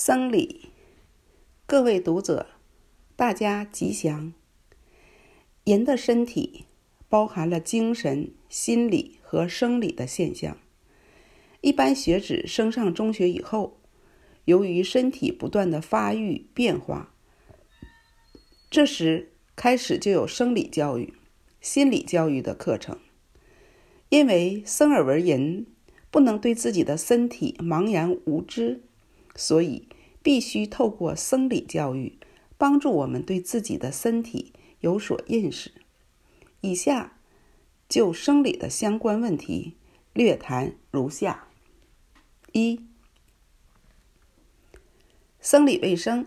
生理，各位读者，大家吉祥。人的身体包含了精神、心理和生理的现象。一般学子升上中学以后，由于身体不断的发育变化，这时开始就有生理教育、心理教育的课程。因为生而为人，不能对自己的身体茫然无知。所以，必须透过生理教育，帮助我们对自己的身体有所认识。以下就生理的相关问题略谈如下：一、生理卫生。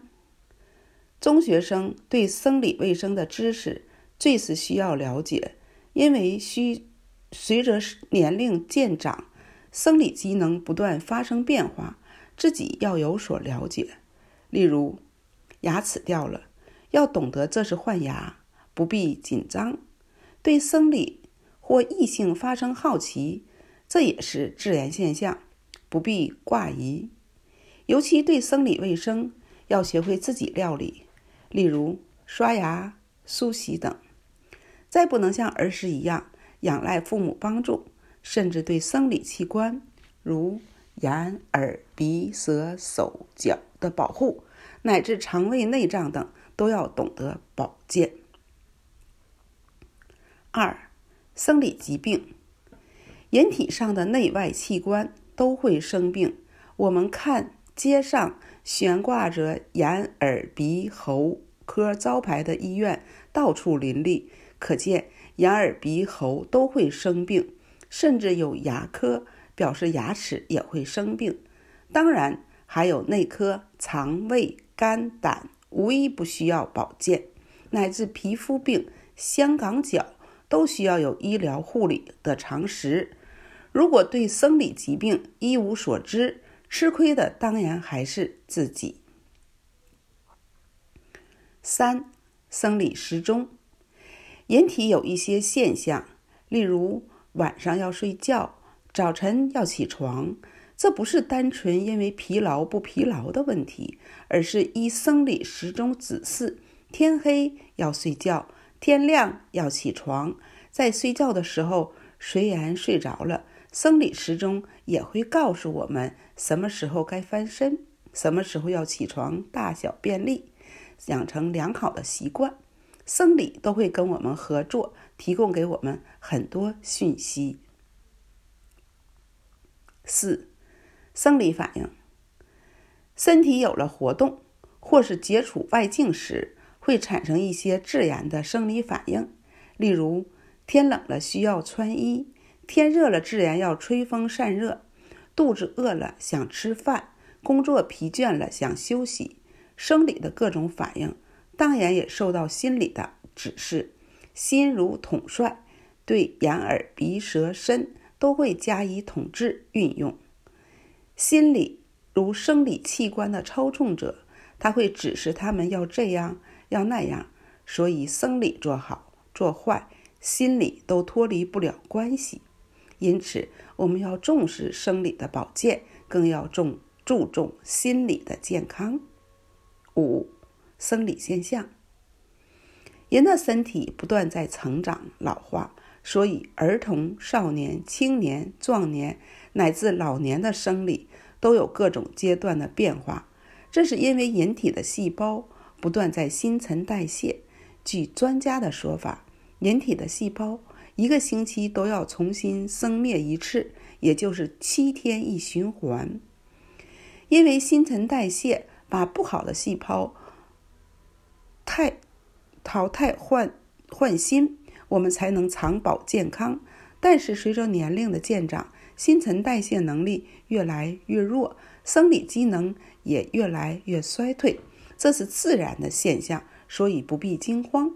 中学生对生理卫生的知识最是需要了解，因为需随着年龄渐长，生理机能不断发生变化。自己要有所了解，例如牙齿掉了，要懂得这是换牙，不必紧张；对生理或异性发生好奇，这也是自然现象，不必挂疑。尤其对生理卫生，要学会自己料理，例如刷牙、梳洗等。再不能像儿时一样仰赖父母帮助，甚至对生理器官如。眼、耳、鼻、舌、手、脚的保护，乃至肠胃内脏等，都要懂得保健。二、生理疾病，人体上的内外器官都会生病。我们看街上悬挂着眼、耳、鼻、喉科招牌的医院，到处林立，可见眼、耳、鼻、喉都会生病，甚至有牙科。表示牙齿也会生病，当然还有内科、肠胃、肝胆，无一不需要保健，乃至皮肤病、香港脚都需要有医疗护理的常识。如果对生理疾病一无所知，吃亏的当然还是自己。三、生理时钟，人体有一些现象，例如晚上要睡觉。早晨要起床，这不是单纯因为疲劳不疲劳的问题，而是依生理时钟指示，天黑要睡觉，天亮要起床。在睡觉的时候，虽然睡着了，生理时钟也会告诉我们什么时候该翻身，什么时候要起床大小便利，养成良好的习惯。生理都会跟我们合作，提供给我们很多讯息。四、生理反应。身体有了活动，或是接触外境时，会产生一些自然的生理反应。例如，天冷了需要穿衣，天热了自然要吹风散热。肚子饿了想吃饭，工作疲倦了想休息。生理的各种反应，当然也受到心理的指示。心如统帅，对眼、耳、鼻、舌、身。都会加以统治运用。心理如生理器官的操纵者，他会指示他们要这样要那样，所以生理做好做坏，心理都脱离不了关系。因此，我们要重视生理的保健，更要重注重心理的健康。五、生理现象，人的身体不断在成长老化。所以，儿童、少年、青年、壮年乃至老年的生理都有各种阶段的变化。这是因为人体的细胞不断在新陈代谢。据专家的说法，人体的细胞一个星期都要重新生灭一次，也就是七天一循环。因为新陈代谢把不好的细胞汰淘汰换换新。我们才能长保健康，但是随着年龄的渐长，新陈代谢能力越来越弱，生理机能也越来越衰退，这是自然的现象，所以不必惊慌。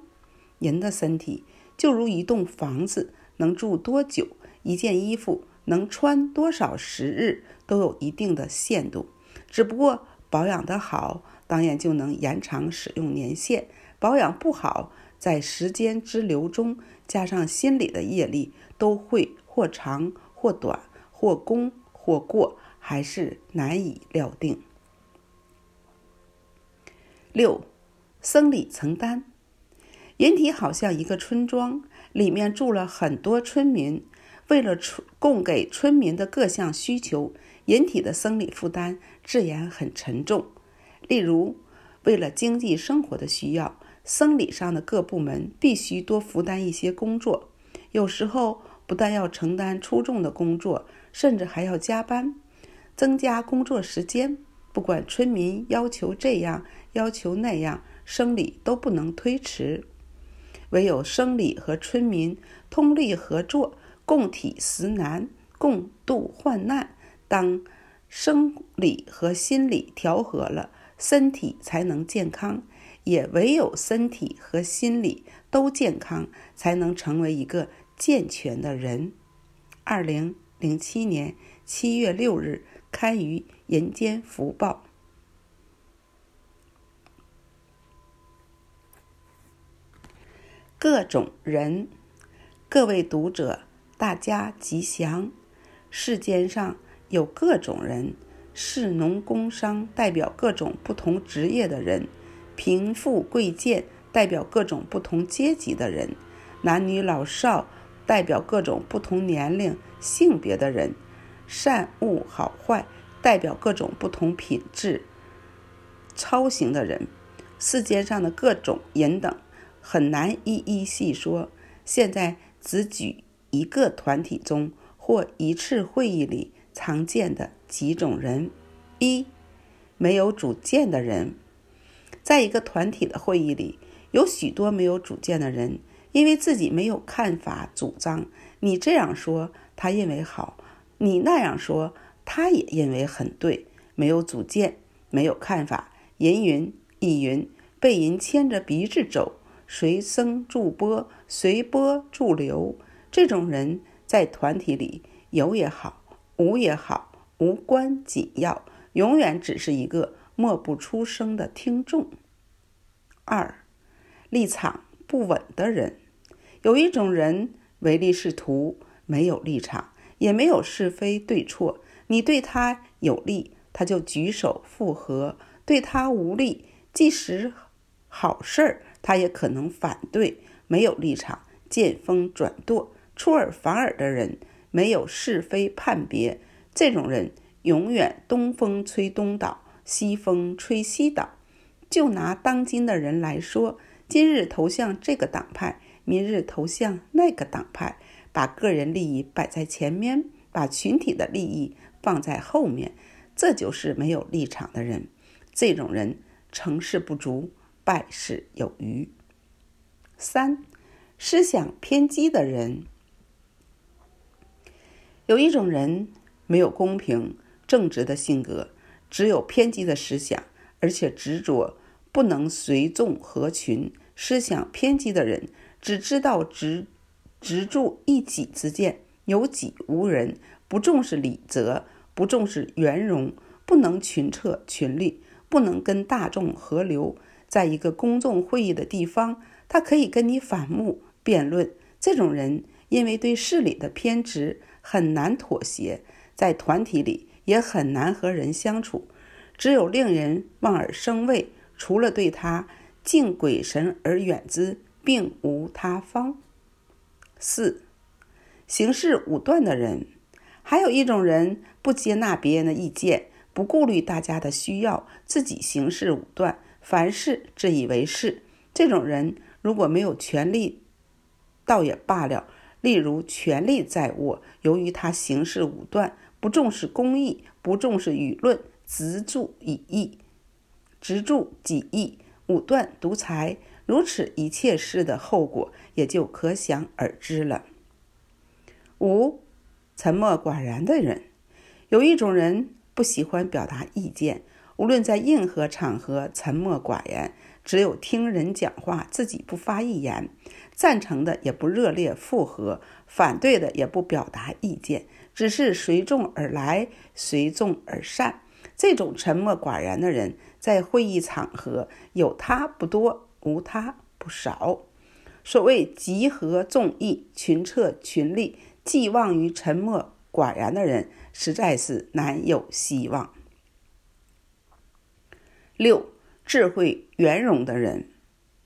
人的身体就如一栋房子，能住多久，一件衣服能穿多少时日，都有一定的限度。只不过保养得好，当然就能延长使用年限；保养不好，在时间之流中，加上心理的业力，都会或长或短，或功或过，还是难以料定。六、生理承担。人体好像一个村庄，里面住了很多村民，为了供给村民的各项需求，人体的生理负担自然很沉重。例如，为了经济生活的需要，生理上的各部门必须多负担一些工作，有时候不但要承担粗重的工作，甚至还要加班，增加工作时间。不管村民要求这样，要求那样，生理都不能推迟。唯有生理和村民通力合作，共体时难，共度患难。当生理和心理调和了，身体才能健康。也唯有身体和心理都健康，才能成为一个健全的人。二零零七年七月六日刊于《人间福报》。各种人，各位读者，大家吉祥。世间上有各种人，士农工商代表各种不同职业的人，贫富贵贱代表各种不同阶级的人，男女老少代表各种不同年龄、性别的人，善恶好坏代表各种不同品质、操行的人。世间上的各种人等。很难一一细说，现在只举一个团体中或一次会议里常见的几种人：一、没有主见的人。在一个团体的会议里，有许多没有主见的人，因为自己没有看法主张，你这样说，他认为好；你那样说，他也认为很对。没有主见，没有看法，人云亦云，被人牵着鼻子走。随声助波，随波逐流。这种人在团体里有也好，无也好，无关紧要，永远只是一个默不出声的听众。二，立场不稳的人，有一种人唯利是图，没有立场，也没有是非对错。你对他有利，他就举手附和；对他无利，即使好事儿。他也可能反对，没有立场，见风转舵，出尔反尔的人，没有是非判别，这种人永远东风吹东倒，西风吹西倒。就拿当今的人来说，今日投向这个党派，明日投向那个党派，把个人利益摆在前面，把群体的利益放在后面，这就是没有立场的人。这种人成事不足。败事有余。三，思想偏激的人，有一种人没有公平正直的性格，只有偏激的思想，而且执着不能随众合群。思想偏激的人只知道执执着一己之见，有己无人，不重视礼则，不重视圆融，不能群策群力，不能跟大众合流。在一个公众会议的地方，他可以跟你反目辩论。这种人因为对事理的偏执，很难妥协，在团体里也很难和人相处，只有令人望而生畏。除了对他敬鬼神而远之，并无他方。四，行事武断的人，还有一种人不接纳别人的意见，不顾虑大家的需要，自己行事武断。凡事自以为是，这种人如果没有权力，倒也罢了。例如，权力在握，由于他行事武断，不重视公义，不重视舆论，执著己意，执著己意，武断独裁，如此一切事的后果也就可想而知了。五，沉默寡言的人，有一种人不喜欢表达意见。无论在任何场合，沉默寡言，只有听人讲话，自己不发一言，赞成的也不热烈附和，反对的也不表达意见，只是随众而来，随众而散。这种沉默寡言的人，在会议场合有他不多，无他不少。所谓集合众议，群策群力，寄望于沉默寡言的人，实在是难有希望。六，智慧圆融的人。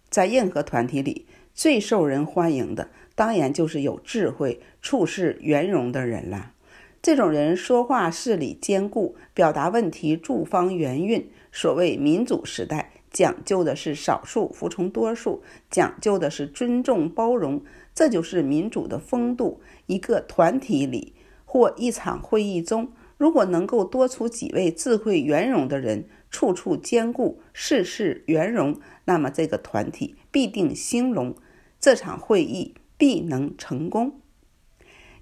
在任何团体里，最受人欢迎的，当然就是有智慧、处事圆融的人了。这种人说话事理兼顾，表达问题诸方圆韵。所谓民主时代，讲究的是少数服从多数，讲究的是尊重包容，这就是民主的风度。一个团体里或一场会议中，如果能够多出几位智慧圆融的人，处处兼顾，事事圆融，那么这个团体必定兴隆，这场会议必能成功。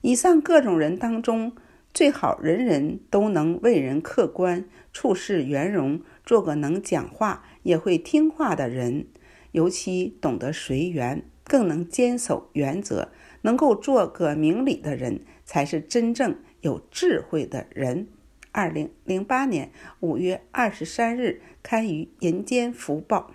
以上各种人当中，最好人人都能为人客观，处事圆融，做个能讲话也会听话的人，尤其懂得随缘，更能坚守原则，能够做个明理的人，才是真正有智慧的人。二零零八年五月二十三日刊于《人间福报》。